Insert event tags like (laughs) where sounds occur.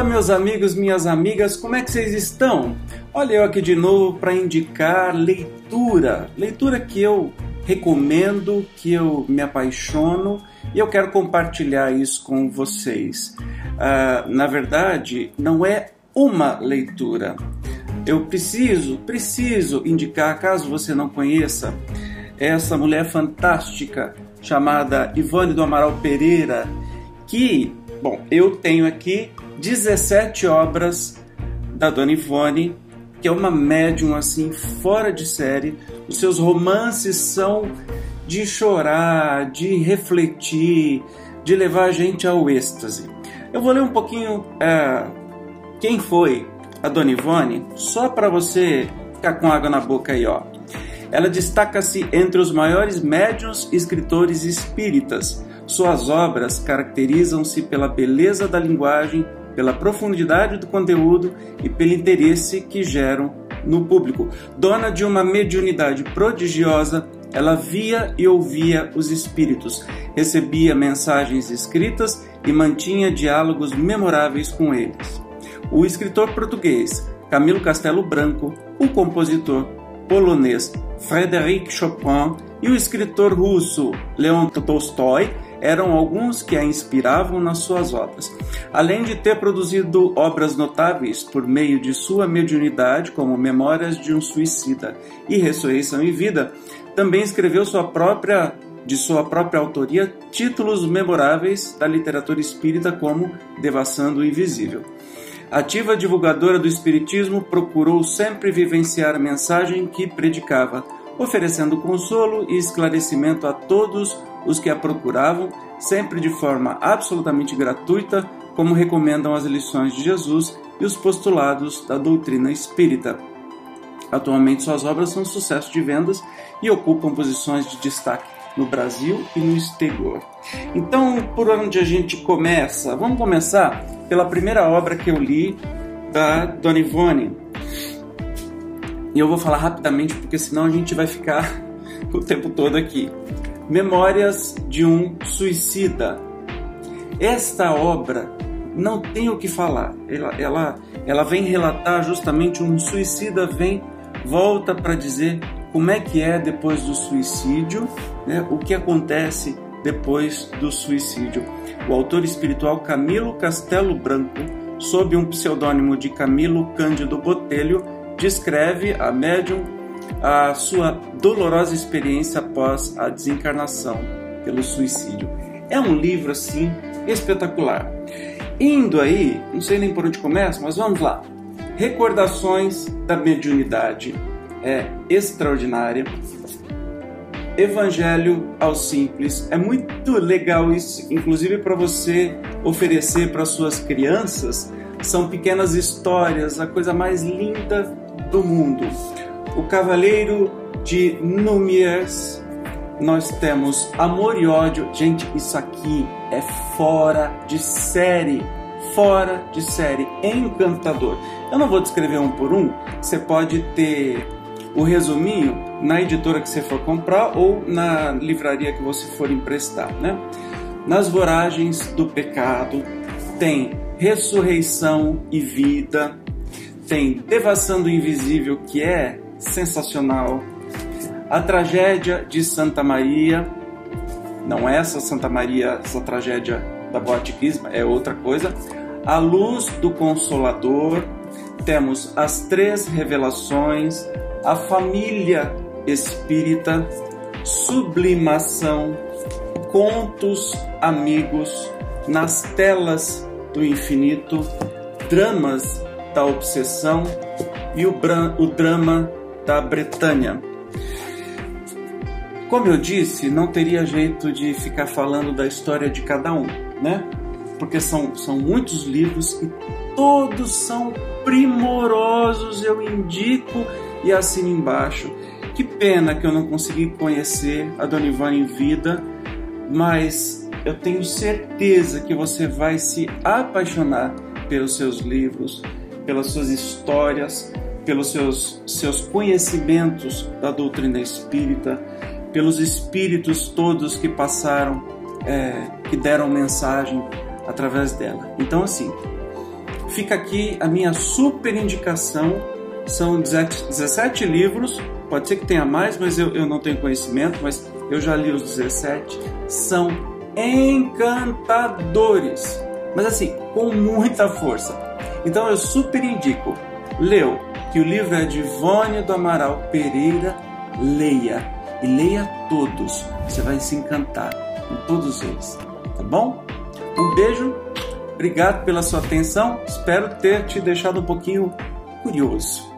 meus amigos, minhas amigas, como é que vocês estão? Olha eu aqui de novo para indicar leitura, leitura que eu recomendo, que eu me apaixono e eu quero compartilhar isso com vocês. Uh, na verdade, não é uma leitura. Eu preciso, preciso indicar, caso você não conheça, essa mulher fantástica chamada Ivone do Amaral Pereira, que, bom, eu tenho aqui 17 obras da Dona Ivone, que é uma médium assim fora de série. Os seus romances são de chorar, de refletir, de levar a gente ao êxtase. Eu vou ler um pouquinho é, quem foi a Dona Ivone, só para você ficar com água na boca aí, ó. Ela destaca-se entre os maiores médiuns escritores espíritas. Suas obras caracterizam-se pela beleza da linguagem pela profundidade do conteúdo e pelo interesse que geram no público. Dona de uma mediunidade prodigiosa, ela via e ouvia os espíritos, recebia mensagens escritas e mantinha diálogos memoráveis com eles. O escritor português Camilo Castelo Branco, o compositor polonês Frédéric Chopin e o escritor russo Leon Tolstói eram alguns que a inspiravam nas suas obras. Além de ter produzido obras notáveis por meio de sua mediunidade, como Memórias de um Suicida e Ressurreição e Vida, também escreveu sua própria de sua própria autoria títulos memoráveis da literatura espírita como Devassando o Invisível. Ativa divulgadora do Espiritismo, procurou sempre vivenciar a mensagem que predicava, oferecendo consolo e esclarecimento a todos os que a procuravam, sempre de forma absolutamente gratuita, como recomendam as lições de Jesus e os postulados da doutrina espírita. Atualmente, suas obras são sucesso de vendas e ocupam posições de destaque no Brasil e no exterior. Então, por onde a gente começa? Vamos começar pela primeira obra que eu li da Dona Ivone. E eu vou falar rapidamente porque senão a gente vai ficar (laughs) o tempo todo aqui. Memórias de um Suicida. Esta obra não tem o que falar. Ela, ela, ela vem relatar justamente um suicida vem volta para dizer como é que é depois do suicídio, né? o que acontece depois do suicídio. O autor espiritual Camilo Castelo Branco, sob um pseudônimo de Camilo Cândido Botelho, descreve a médium a sua dolorosa experiência após a desencarnação pelo suicídio. É um livro assim espetacular. Indo aí, não sei nem por onde começa, mas vamos lá. Recordações da mediunidade é extraordinária. Evangelho aos simples. É muito legal isso, inclusive para você oferecer para suas crianças. São pequenas histórias, a coisa mais linda do mundo. O Cavaleiro de Númias, nós temos Amor e Ódio. Gente, isso aqui é fora de série. Fora de série, encantador. Eu não vou descrever um por um, você pode ter o resuminho na editora que você for comprar ou na livraria que você for emprestar, né? Nas voragens do pecado tem ressurreição e vida, tem devassando o invisível que é sensacional. A tragédia de Santa Maria, não é essa Santa Maria, essa tragédia da Boatiquisma, é outra coisa. A luz do Consolador, temos as três revelações, a família espírita, sublimação, contos amigos, nas telas do infinito, dramas da obsessão e o, o drama da Bretanha. Como eu disse, não teria jeito de ficar falando da história de cada um, né? Porque são, são muitos livros e todos são primorosos, eu indico e assino embaixo. Que pena que eu não consegui conhecer a Dona Ivana em vida, mas eu tenho certeza que você vai se apaixonar pelos seus livros, pelas suas histórias, pelos seus, seus conhecimentos da doutrina espírita, pelos espíritos todos que passaram, é, que deram mensagem através dela. Então, assim, fica aqui a minha super indicação. São 17 livros, pode ser que tenha mais, mas eu, eu não tenho conhecimento, mas eu já li os 17. São encantadores, mas assim, com muita força. Então eu super indico. Leu, que o livro é de Ivone do Amaral Pereira, leia e leia todos. Você vai se encantar com todos eles, tá bom? Um beijo, obrigado pela sua atenção. Espero ter te deixado um pouquinho curioso.